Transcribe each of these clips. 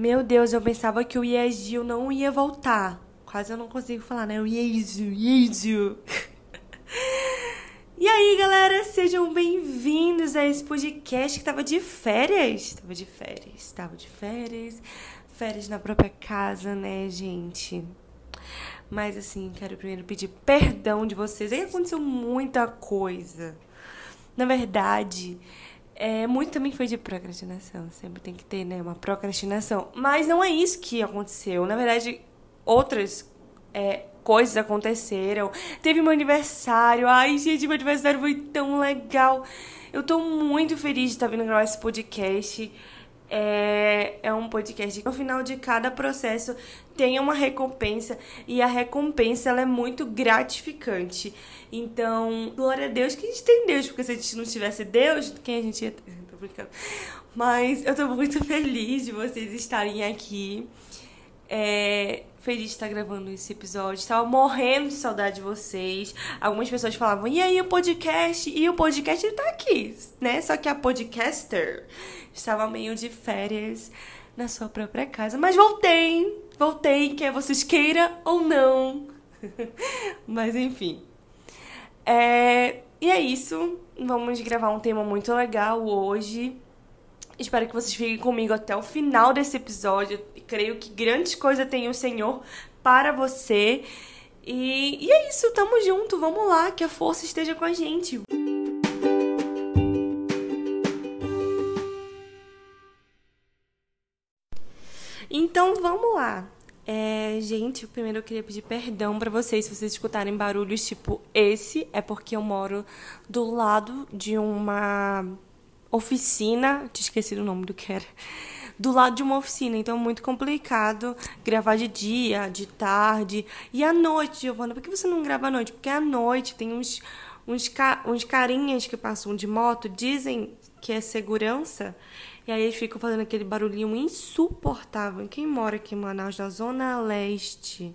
Meu Deus, eu pensava que o Iezio não ia voltar. Quase eu não consigo falar, né? O Iezio, Iezio. E aí, galera, sejam bem-vindos a esse podcast que tava de férias. Tava de férias, tava de férias. Férias na própria casa, né, gente? Mas assim, quero primeiro pedir perdão de vocês. Aí aconteceu muita coisa. Na verdade, é, muito também foi de procrastinação. Sempre tem que ter, né, uma procrastinação. Mas não é isso que aconteceu. Na verdade, outras é, coisas aconteceram. Teve meu aniversário. Ai, gente, meu aniversário foi tão legal. Eu tô muito feliz de estar vindo gravar esse podcast. É, é um podcast no final de cada processo tem uma recompensa e a recompensa ela é muito gratificante. Então, glória a Deus que a gente tem Deus, porque se a gente não tivesse Deus, quem a gente ia ter? Tô brincando. Mas eu tô muito feliz de vocês estarem aqui. É, feliz de estar gravando esse episódio. Estava morrendo de saudade de vocês. Algumas pessoas falavam, e aí o podcast? E o podcast tá aqui, né? Só que a podcaster estava meio de férias na sua própria casa. Mas voltei! Voltei, quer vocês queiram ou não. Mas enfim. É, e é isso. Vamos gravar um tema muito legal hoje. Espero que vocês fiquem comigo até o final desse episódio. Creio que grandes coisas tem o Senhor para você. E, e é isso, tamo junto, vamos lá, que a força esteja com a gente. Então vamos lá. É, gente, primeiro eu queria pedir perdão para vocês se vocês escutarem barulhos tipo esse, é porque eu moro do lado de uma oficina, tinha esquecido o nome do que era, do lado de uma oficina, então é muito complicado gravar de dia, de tarde e à noite, Giovana. Por que você não grava à noite? Porque à noite tem uns, uns, uns carinhas que passam de moto, dizem que é segurança, e aí eles ficam fazendo aquele barulhinho insuportável. Quem mora aqui em Manaus, na Zona Leste,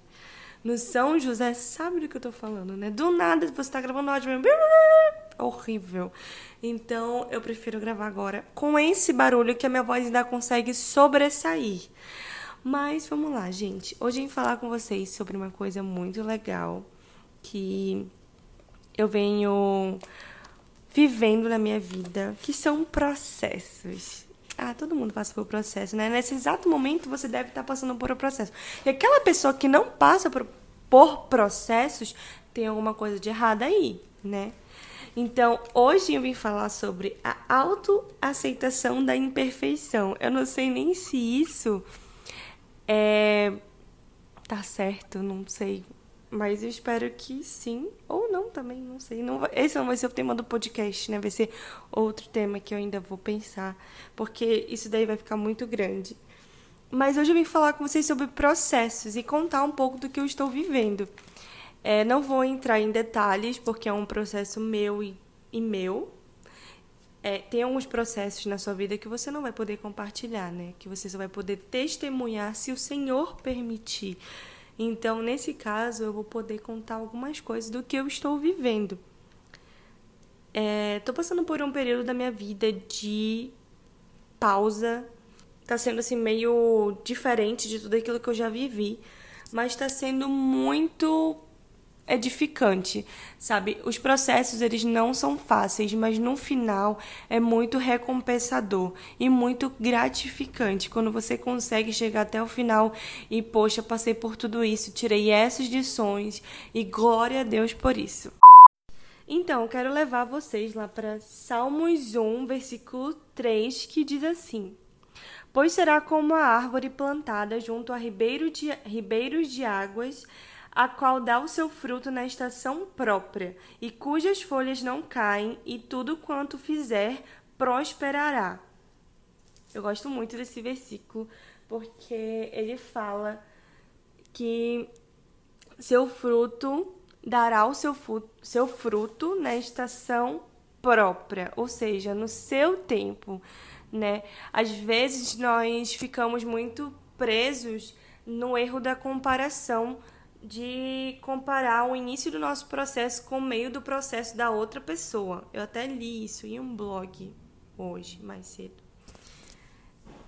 no São José, sabe do que eu tô falando, né? Do nada você tá gravando áudio mesmo. Horrível. Então eu prefiro gravar agora com esse barulho que a minha voz ainda consegue sobressair. Mas vamos lá, gente. Hoje eu vim falar com vocês sobre uma coisa muito legal que eu venho vivendo na minha vida, que são processos. Ah, todo mundo passa por processo, né? Nesse exato momento você deve estar passando por um processo. E aquela pessoa que não passa por, por processos tem alguma coisa de errado aí, né? Então, hoje eu vim falar sobre a autoaceitação da imperfeição. Eu não sei nem se isso é tá certo, não sei. Mas eu espero que sim, ou não também, não sei. Não vai, esse não vai ser o tema do podcast, né? Vai ser outro tema que eu ainda vou pensar, porque isso daí vai ficar muito grande. Mas hoje eu vim falar com vocês sobre processos e contar um pouco do que eu estou vivendo. É, não vou entrar em detalhes, porque é um processo meu e, e meu. É, tem alguns processos na sua vida que você não vai poder compartilhar, né? Que você só vai poder testemunhar se o Senhor permitir. Então, nesse caso, eu vou poder contar algumas coisas do que eu estou vivendo. Estou é, passando por um período da minha vida de pausa. Está sendo assim meio diferente de tudo aquilo que eu já vivi, mas está sendo muito edificante, sabe? Os processos eles não são fáceis, mas no final é muito recompensador e muito gratificante quando você consegue chegar até o final e poxa, passei por tudo isso, tirei essas lições e glória a Deus por isso. Então, quero levar vocês lá para Salmos 1, versículo 3, que diz assim: Pois será como a árvore plantada junto a ribeiro de, ribeiros de águas, a qual dá o seu fruto na estação própria, e cujas folhas não caem, e tudo quanto fizer prosperará. Eu gosto muito desse versículo, porque ele fala que seu fruto dará o seu, fruto, seu fruto na estação própria, ou seja, no seu tempo, né? Às vezes nós ficamos muito presos no erro da comparação de comparar o início do nosso processo com o meio do processo da outra pessoa. Eu até li isso em um blog hoje, mais cedo.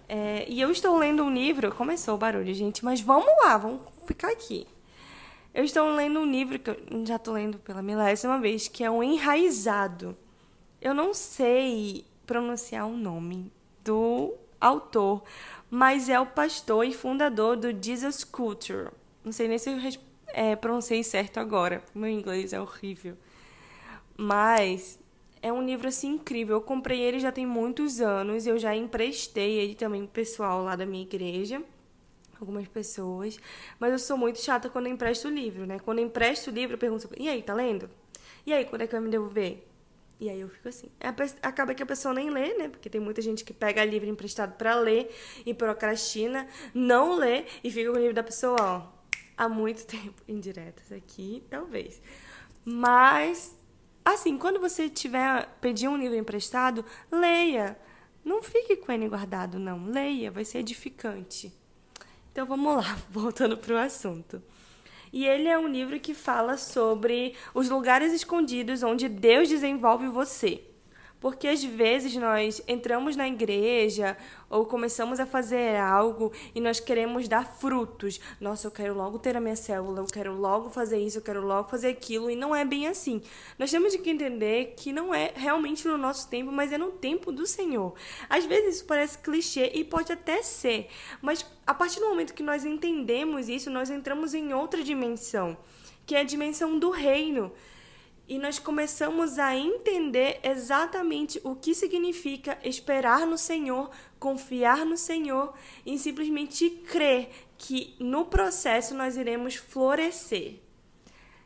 É, e eu estou lendo um livro. Começou o barulho, gente, mas vamos lá, vamos ficar aqui. Eu estou lendo um livro que eu já estou lendo pela milésima vez, que é o Enraizado. Eu não sei pronunciar o nome do autor, mas é o pastor e fundador do Jesus Culture. Não sei nem se eu é, pronunciei certo agora. Meu inglês é horrível. Mas é um livro assim incrível. Eu comprei ele já tem muitos anos. Eu já emprestei ele também pro pessoal lá da minha igreja. Algumas pessoas. Mas eu sou muito chata quando empresto o livro, né? Quando empresto o livro, eu pergunto: e aí, tá lendo? E aí, quando é que vai me devolver? E aí eu fico assim. Acaba que a pessoa nem lê, né? Porque tem muita gente que pega livro emprestado para ler e procrastina, não lê e fica com o livro da pessoa, ó, há muito tempo. Indiretas aqui, talvez. Mas Assim, quando você tiver pedir um livro emprestado, leia. Não fique com ele guardado, não. Leia, vai ser edificante. Então vamos lá, voltando para o assunto. E ele é um livro que fala sobre os lugares escondidos onde Deus desenvolve você. Porque às vezes nós entramos na igreja ou começamos a fazer algo e nós queremos dar frutos. Nossa, eu quero logo ter a minha célula, eu quero logo fazer isso, eu quero logo fazer aquilo, e não é bem assim. Nós temos que entender que não é realmente no nosso tempo, mas é no tempo do Senhor. Às vezes isso parece clichê e pode até ser, mas a partir do momento que nós entendemos isso, nós entramos em outra dimensão, que é a dimensão do reino e nós começamos a entender exatamente o que significa esperar no Senhor, confiar no Senhor e simplesmente crer que no processo nós iremos florescer.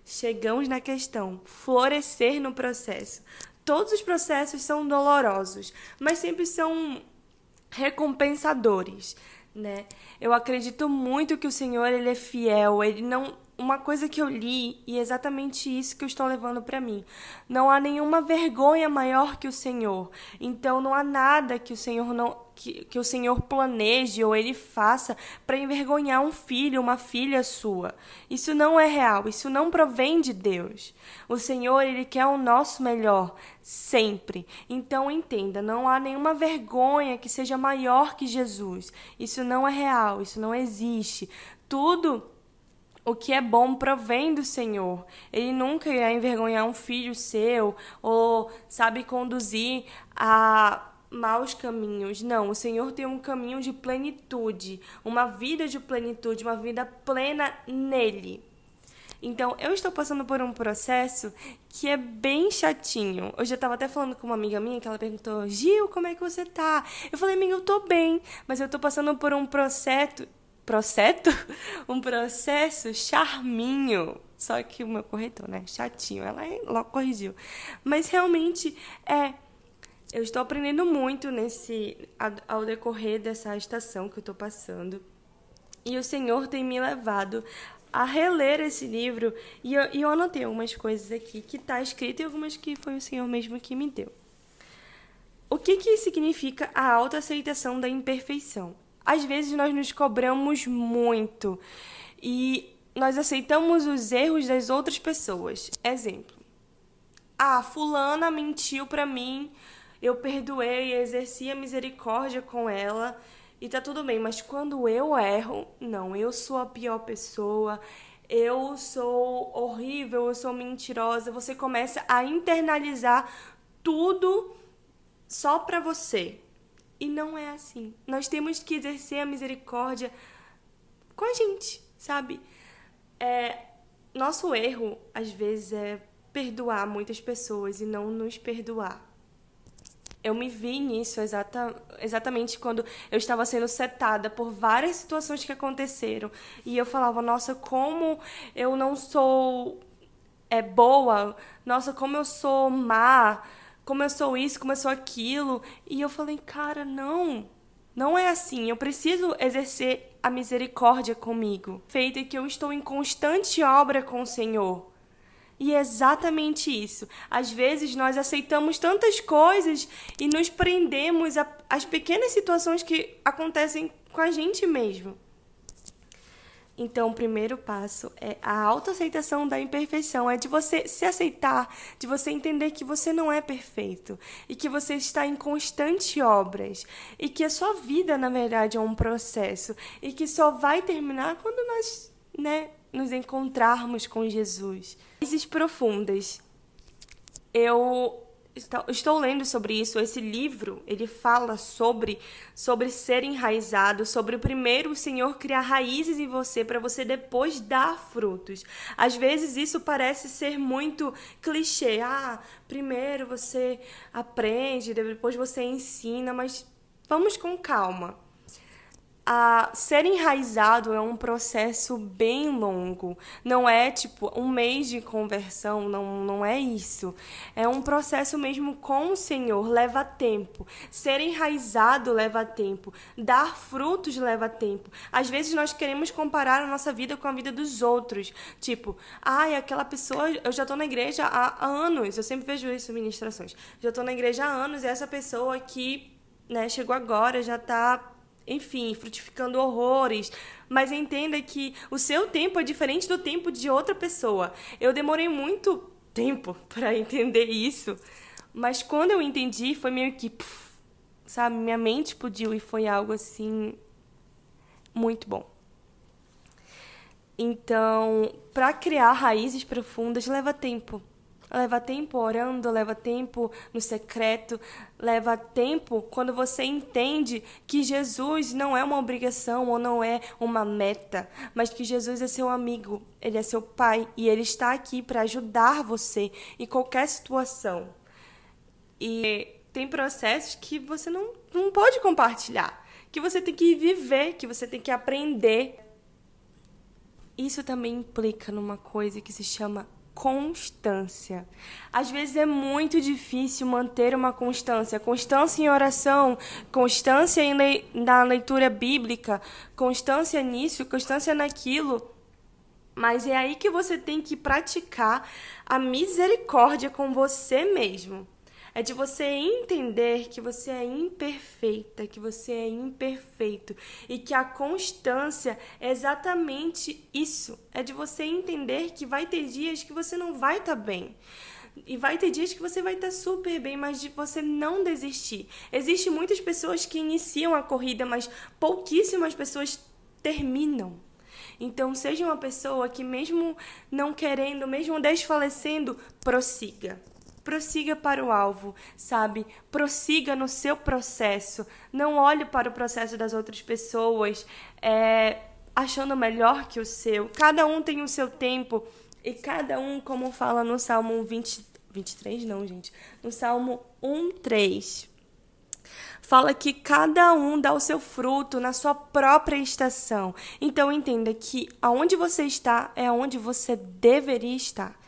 Chegamos na questão, florescer no processo. Todos os processos são dolorosos, mas sempre são recompensadores, né? Eu acredito muito que o Senhor ele é fiel, ele não uma coisa que eu li e é exatamente isso que eu estou levando para mim. Não há nenhuma vergonha maior que o Senhor. Então não há nada que o Senhor não que, que o Senhor planeje ou ele faça para envergonhar um filho, uma filha sua. Isso não é real, isso não provém de Deus. O Senhor, ele quer o nosso melhor sempre. Então entenda, não há nenhuma vergonha que seja maior que Jesus. Isso não é real, isso não existe. Tudo o que é bom provém do Senhor. Ele nunca irá envergonhar um filho seu ou sabe conduzir a maus caminhos. Não, o Senhor tem um caminho de plenitude, uma vida de plenitude, uma vida plena nele. Então, eu estou passando por um processo que é bem chatinho. Hoje eu estava até falando com uma amiga minha que ela perguntou: Gil, como é que você tá? Eu falei, amiga, eu tô bem, mas eu tô passando por um processo processo, um processo charminho. Só que o meu corretor, né, chatinho, ela logo corrigiu. Mas realmente é eu estou aprendendo muito nesse ao decorrer dessa estação que eu estou passando. E o Senhor tem me levado a reler esse livro e eu, e eu anotei algumas coisas aqui que está escrito e algumas que foi o Senhor mesmo que me deu. O que, que significa a autoaceitação da imperfeição? Às vezes nós nos cobramos muito e nós aceitamos os erros das outras pessoas. Exemplo: Ah, fulana mentiu para mim, eu perdoei, exerci a misericórdia com ela e tá tudo bem, mas quando eu erro, não, eu sou a pior pessoa. Eu sou horrível, eu sou mentirosa. Você começa a internalizar tudo só para você. E não é assim. Nós temos que exercer a misericórdia com a gente, sabe? É, nosso erro, às vezes, é perdoar muitas pessoas e não nos perdoar. Eu me vi nisso exata, exatamente quando eu estava sendo setada por várias situações que aconteceram. E eu falava, nossa, como eu não sou é, boa, nossa, como eu sou má sou isso, sou aquilo. E eu falei, cara, não, não é assim. Eu preciso exercer a misericórdia comigo, feita que eu estou em constante obra com o Senhor. E é exatamente isso. Às vezes nós aceitamos tantas coisas e nos prendemos às pequenas situações que acontecem com a gente mesmo. Então, o primeiro passo é a autoaceitação da imperfeição, é de você se aceitar, de você entender que você não é perfeito e que você está em constante obras e que a sua vida, na verdade, é um processo e que só vai terminar quando nós, né, nos encontrarmos com Jesus. Raízes profundas. Eu estou lendo sobre isso. Esse livro, ele fala sobre sobre ser enraizado, sobre primeiro o Senhor criar raízes em você para você depois dar frutos. Às vezes isso parece ser muito clichê. Ah, primeiro você aprende, depois você ensina, mas vamos com calma a ser enraizado é um processo bem longo. Não é tipo um mês de conversão, não, não é isso. É um processo mesmo com o Senhor, leva tempo. Ser enraizado leva tempo. Dar frutos leva tempo. Às vezes nós queremos comparar a nossa vida com a vida dos outros. Tipo, ai, aquela pessoa, eu já estou na igreja há anos. Eu sempre vejo isso em ministrações. Já estou na igreja há anos e essa pessoa que né, chegou agora já está enfim, frutificando horrores. Mas entenda que o seu tempo é diferente do tempo de outra pessoa. Eu demorei muito tempo para entender isso, mas quando eu entendi, foi meio que, sabe, minha mente explodiu e foi algo assim muito bom. Então, para criar raízes profundas leva tempo leva tempo orando, leva tempo no secreto, leva tempo quando você entende que Jesus não é uma obrigação ou não é uma meta, mas que Jesus é seu amigo, ele é seu pai e ele está aqui para ajudar você em qualquer situação. E tem processos que você não, não pode compartilhar, que você tem que viver, que você tem que aprender. Isso também implica numa coisa que se chama constância. Às vezes é muito difícil manter uma constância. Constância em oração, constância em le... na leitura bíblica, constância nisso, constância naquilo. Mas é aí que você tem que praticar a misericórdia com você mesmo. É de você entender que você é imperfeita, que você é imperfeito e que a constância é exatamente isso. É de você entender que vai ter dias que você não vai estar tá bem. E vai ter dias que você vai estar tá super bem, mas de você não desistir. Existem muitas pessoas que iniciam a corrida, mas pouquíssimas pessoas terminam. Então, seja uma pessoa que, mesmo não querendo, mesmo desfalecendo, prossiga prossiga para o alvo, sabe? Prossiga no seu processo. Não olhe para o processo das outras pessoas é, achando melhor que o seu. Cada um tem o seu tempo e cada um, como fala no Salmo 20, 23, não, gente. No Salmo 1, 3. Fala que cada um dá o seu fruto na sua própria estação. Então entenda que aonde você está é onde você deveria estar.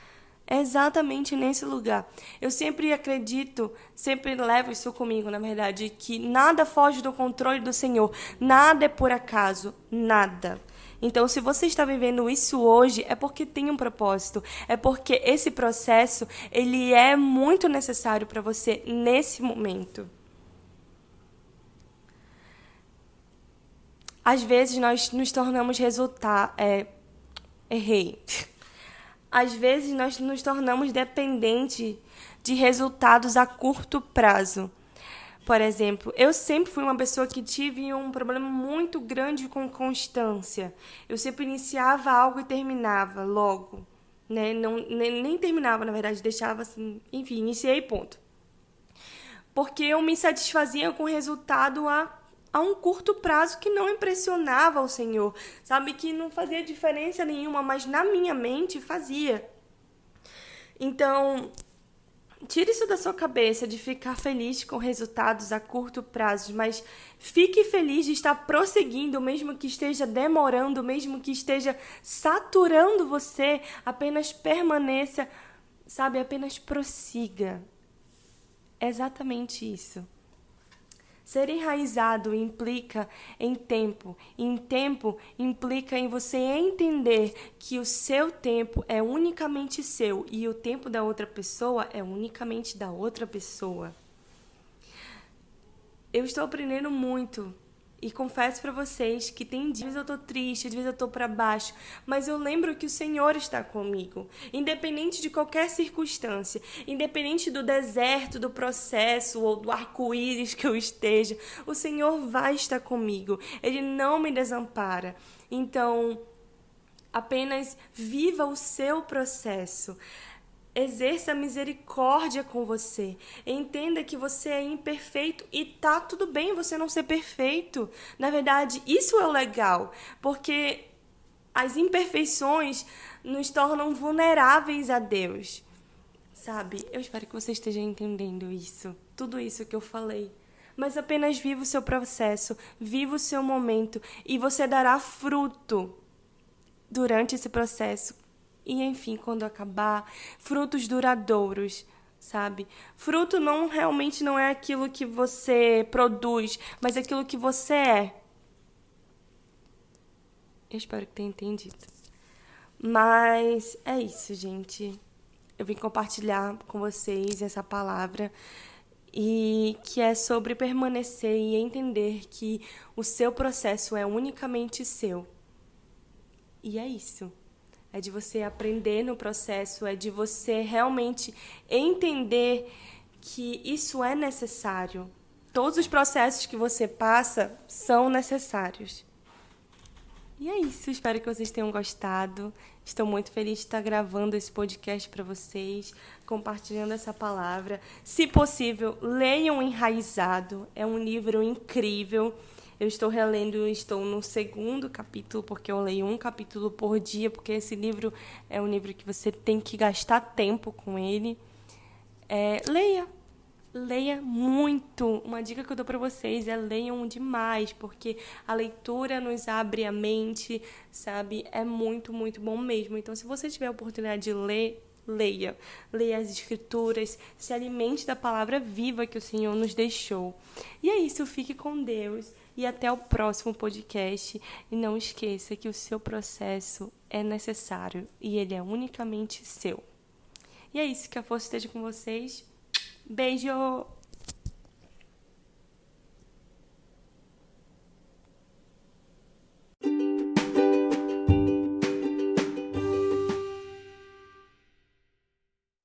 É exatamente nesse lugar. Eu sempre acredito, sempre levo isso comigo, na verdade, que nada foge do controle do Senhor. Nada é por acaso, nada. Então, se você está vivendo isso hoje, é porque tem um propósito, é porque esse processo ele é muito necessário para você nesse momento. Às vezes nós nos tornamos resultado, é, errei. às vezes nós nos tornamos dependentes de resultados a curto prazo. Por exemplo, eu sempre fui uma pessoa que tive um problema muito grande com constância. Eu sempre iniciava algo e terminava logo. Né? Não, nem, nem terminava, na verdade, deixava assim, enfim, iniciei ponto. Porque eu me satisfazia com o resultado a a um curto prazo que não impressionava o Senhor, sabe? Que não fazia diferença nenhuma, mas na minha mente fazia. Então, tire isso da sua cabeça de ficar feliz com resultados a curto prazo, mas fique feliz de estar prosseguindo, mesmo que esteja demorando, mesmo que esteja saturando você, apenas permaneça, sabe? Apenas prossiga. É exatamente isso. Ser enraizado implica em tempo, e em tempo implica em você entender que o seu tempo é unicamente seu e o tempo da outra pessoa é unicamente da outra pessoa. Eu estou aprendendo muito E confesso para vocês que tem dias eu tô triste, às vezes eu tô para baixo, mas eu lembro que o Senhor está comigo, independente de qualquer circunstância, independente do deserto, do processo ou do arco-íris que eu esteja, o Senhor vai estar comigo. Ele não me desampara. Então, apenas viva o seu processo. Exerça misericórdia com você. Entenda que você é imperfeito e tá tudo bem você não ser perfeito. Na verdade, isso é o legal, porque as imperfeições nos tornam vulneráveis a Deus. Sabe? Eu espero que você esteja entendendo isso, tudo isso que eu falei. Mas apenas viva o seu processo, viva o seu momento e você dará fruto durante esse processo e enfim, quando acabar, frutos duradouros, sabe? Fruto não realmente não é aquilo que você produz, mas aquilo que você é. Eu espero que tenha entendido. Mas é isso, gente. Eu vim compartilhar com vocês essa palavra e que é sobre permanecer e entender que o seu processo é unicamente seu. E é isso é de você aprender no processo, é de você realmente entender que isso é necessário. Todos os processos que você passa são necessários. E é isso, espero que vocês tenham gostado. Estou muito feliz de estar gravando esse podcast para vocês, compartilhando essa palavra. Se possível, leiam Enraizado, é um livro incrível. Eu estou relendo, estou no segundo capítulo, porque eu leio um capítulo por dia, porque esse livro é um livro que você tem que gastar tempo com ele. É, leia, leia muito. Uma dica que eu dou para vocês é leiam demais, porque a leitura nos abre a mente, sabe? É muito, muito bom mesmo. Então, se você tiver a oportunidade de ler, leia. Leia as escrituras, se alimente da palavra viva que o Senhor nos deixou. E é isso, fique com Deus e até o próximo podcast. E não esqueça que o seu processo é necessário e ele é unicamente seu. E é isso, que a força esteja com vocês. Beijo!